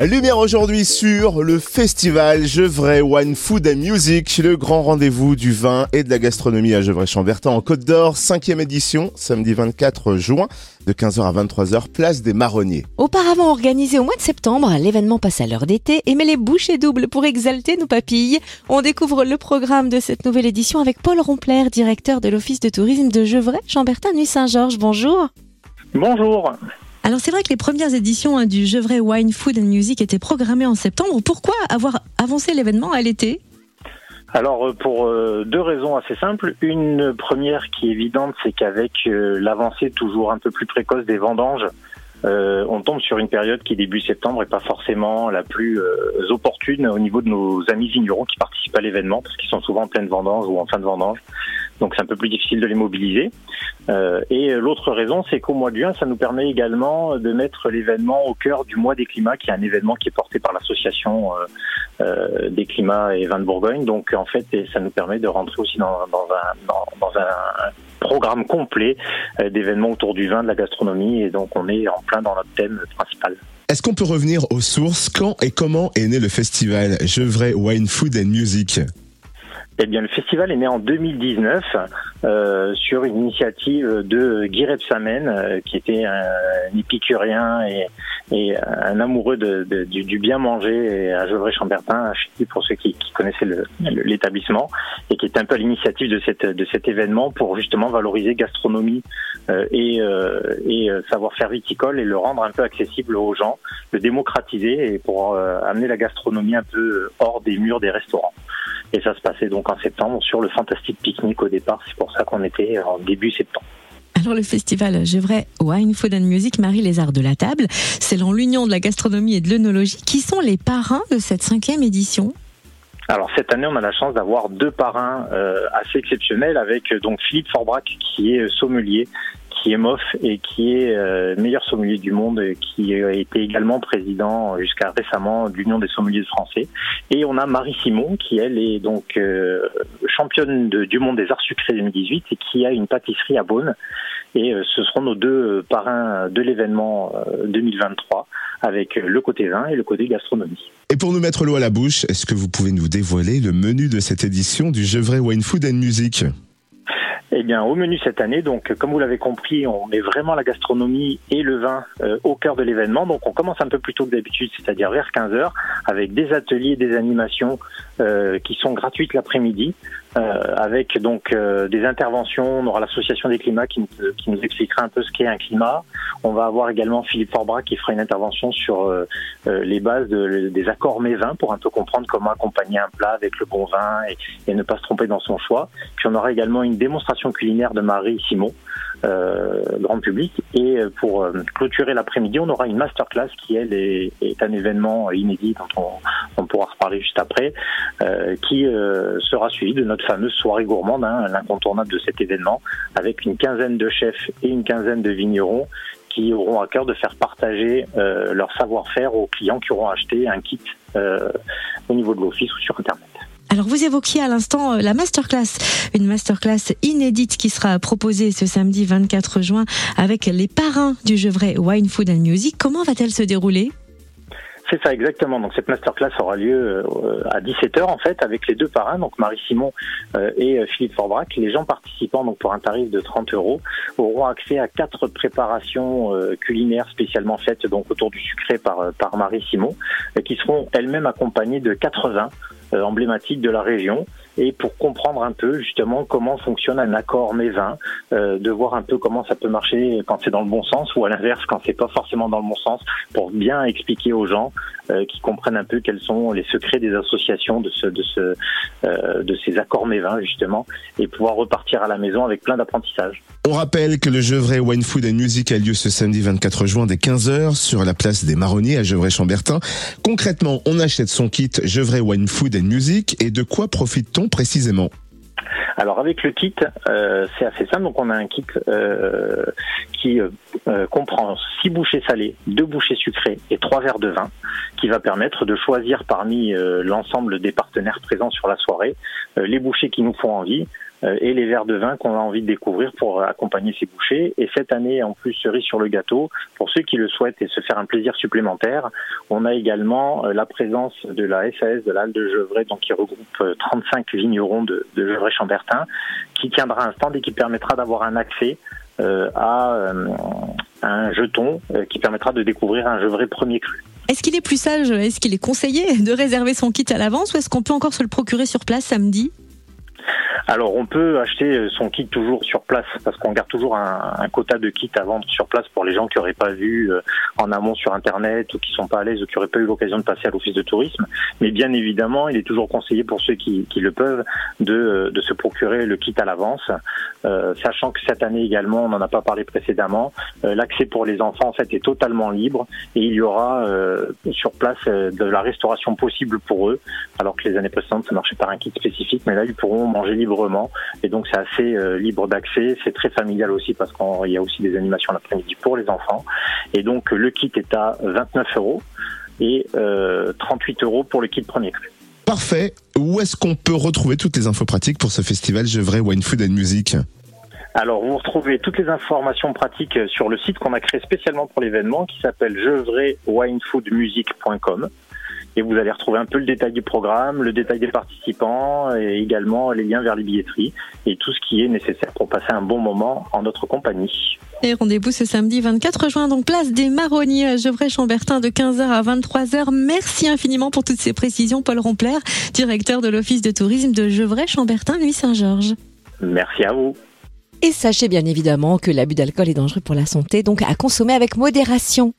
Lumière aujourd'hui sur le festival Gevrey Wine Food and Music, le grand rendez-vous du vin et de la gastronomie à Gevrey-Chambertin en Côte d'Or, cinquième édition, samedi 24 juin, de 15h à 23h, place des Marronniers. Auparavant organisé au mois de septembre, l'événement passe à l'heure d'été et met les bouchées doubles pour exalter nos papilles. On découvre le programme de cette nouvelle édition avec Paul Rompler, directeur de l'Office de tourisme de Gevrey-Chambertin, Nuit Saint-Georges. Bonjour. Bonjour. Alors c'est vrai que les premières éditions hein, du Gevrey Wine Food and Music étaient programmées en septembre. Pourquoi avoir avancé l'événement à l'été? Alors euh, pour euh, deux raisons assez simples. Une première qui est évidente, c'est qu'avec euh, l'avancée toujours un peu plus précoce des vendanges, on tombe sur une période qui début septembre est pas forcément la plus opportune au niveau de nos amis vignerons qui participent à l'événement parce qu'ils sont souvent en pleine vendange ou en fin de vendange donc c'est un peu plus difficile de les mobiliser. Euh, et l'autre raison, c'est qu'au mois de juin, ça nous permet également de mettre l'événement au cœur du mois des climats, qui est un événement qui est porté par l'association euh, euh, des climats et vins de Bourgogne. Donc en fait, ça nous permet de rentrer aussi dans, dans, un, dans, un programme complet d'événements autour du vin, de la gastronomie, et donc on est en plein dans notre thème principal. Est-ce qu'on peut revenir aux sources? Quand et comment est né le festival Gevrey Wine Food and Music? Eh bien, le festival est né en 2019 euh, sur une initiative de Guy Repsamen, euh, qui était un, épicurien et, un amoureux de, du, bien manger à Gevrey-Chambertin, pour ceux qui, qui connaissaient l'établissement, et qui était un peu à l'initiative de cet événement pour justement valoriser gastronomie euh, et, euh, et savoir-faire viticole et le rendre un peu accessible aux gens, le démocratiser et pour amener la gastronomie un peu hors des murs des restaurants. Et ça se passait donc en septembre sur le Fantastic Picnic au départ. C'est pour ça qu'on était en début septembre. Alors le festival Gevrey Wine Food and Music marie les arts de la table. C'est l'union de la gastronomie et de l'œnologie. Qui sont les parrains de cette cinquième édition? Alors cette année, on a la chance d'avoir deux parrains euh, assez exceptionnels avec donc Philippe Forbrac qui est sommelier qui est MOF et qui est euh, meilleur sommelier du monde, et qui a été également président jusqu'à récemment de l'Union des sommeliers français. Et on a Marie Simon qui elle est donc euh, championne du monde des arts sucrés 2018 et qui a une pâtisserie à Beaune. Et euh, ce seront nos deux parrains de l'événement 2023 avec le côté vin et le côté gastronomie. Et pour nous mettre l'eau à la bouche, est-ce que vous pouvez nous dévoiler le menu de cette édition du Gevrey Wine Food and Music? Eh bien, au menu cette année, donc comme vous l'avez compris, on met vraiment la gastronomie et le vin euh, au cœur de l'événement. Donc, on commence un peu plus tôt que d'habitude, c'est-à-dire vers 15 h avec des ateliers, des animations euh, qui sont gratuites l'après-midi, euh, avec donc des interventions. On aura l'association des climats qui, qui, nous expliquera un peu ce qu'est un climat. On va avoir également Philippe Forbras qui fera une intervention sur les bases de, des accords mets vins pour un peu comprendre comment accompagner un plat avec le bon vin et, ne pas se tromper dans son choix. Puis on aura également une démonstration culinaire de Marie Simon, euh, grand public. Et euh, pour euh, clôturer l'après-midi, on aura une masterclass qui, elle, est, un événement inédit dont on, pourra reparler juste après, qui sera suivi de notre fameuse soirée gourmande, hein, l'incontournable de cet événement, avec une quinzaine de chefs et une quinzaine de vignerons qui auront à cœur de faire partager leur savoir-faire aux clients qui auront acheté un kit au niveau de l'office ou sur Internet. Alors vous évoquiez à l'instant euh, la masterclass, une masterclass inédite qui sera proposée ce samedi 24 juin avec les parrains du Gevrey Wine Food and Music. Comment va-t-elle se dérouler? C'est ça exactement. Donc cette masterclass aura lieu euh, à 17h en fait avec les deux parrains, donc Marie Simon euh, et Philippe Forbrac. Les gens participant donc pour un tarif de 30 euros auront accès à quatre préparations culinaires spécialement faites donc autour du sucré par par Marie Simon, qui seront elles-mêmes accompagnées de 80 euh, emblématique de la région et pour comprendre un peu justement comment fonctionne un accord mévin, euh, de voir un peu comment ça peut marcher quand c'est dans le bon sens ou à l'inverse quand c'est pas forcément dans le bon sens, pour bien expliquer aux gens euh, qui comprennent un peu quels sont les secrets des associations de ce, de ce, euh, de ces accords mévins justement, et pouvoir repartir à la maison avec plein d'apprentissage. On rappelle que le Gevrey Wine Food and Music a lieu ce samedi 24 juin dès 15h sur la place des Marronniers à Gevrey-Chambertin. Concrètement, on achète son kit Gevrey Wine Food and Music et de quoi profite-t-on précisément? Alors avec le kit, euh, c'est assez simple. Donc on a un kit euh, qui euh, comprend six bouchées salées, deux bouchées sucrées et trois verres de vin, qui va permettre de choisir parmi l'ensemble des partenaires présents sur la soirée les bouchées qui nous font envie et les verres de vin qu'on a envie de découvrir pour accompagner ces bouchées. Et cette année, en plus, cerise sur le gâteau, pour ceux qui le souhaitent et se faire un plaisir supplémentaire, on a également euh, la présence de la SAS de l'Alde de Gevrey, donc qui regroupe 35 euh, vignerons de, de Gevrey-Chambertin, qui tiendra un stand et qui permettra d'avoir un accès à un jeton qui permettra de découvrir un Gevrey premier cru. Est-ce qu'il est plus sage, est-ce qu'il est conseillé de réserver son kit à l'avance ou est-ce qu'on peut encore se le procurer sur place samedi? Alors on peut acheter son kit toujours sur place parce qu'on garde toujours un, un, quota de kits à vendre sur place pour les gens qui n'auraient pas vu euh, en amont sur internet ou qui sont pas à l'aise ou qui n'auraient pas eu l'occasion de passer à l'office de tourisme. Mais bien évidemment, il est toujours conseillé pour ceux qui, qui le peuvent de, de, se procurer le kit à l'avance, euh, sachant que cette année également, on n'en a pas parlé précédemment, euh, l'accès pour les enfants en fait est totalement libre et il y aura euh, sur place de la restauration possible pour eux, alors que les années précédentes ça marchait par un kit spécifique, mais là ils pourront manger libre et donc c'est assez euh, libre d'accès. C'est très familial aussi parce qu'il y a aussi des animations l'après-midi pour les enfants. Et donc kit est à 29 euros et 38 euh, euros pour le kit premier cru. Parfait. Où est-ce qu'on peut retrouver toutes les infos pratiques pour ce festival Gevrey Wine Food and Music alors, vous retrouvez toutes les informations pratiques sur le site qu'on a créé spécialement pour l'événement qui s'appelle gevreywinefoodmusic.com et vous allez retrouver un peu le détail du programme, le détail des participants et également les liens vers les billetteries et tout ce qui est nécessaire pour passer un bon moment en notre compagnie. Et rendez-vous ce samedi 24 juin, donc place des Marronniers à Gevrey-Chambertin de 15h à 23h. Merci infiniment pour toutes ces précisions, Paul Rompler, directeur de l'Office de tourisme de Gevrey-Chambertin, Nuit Saint-Georges. Merci à vous. Et sachez bien évidemment que l'abus d'alcool est dangereux pour la santé, donc à consommer avec modération.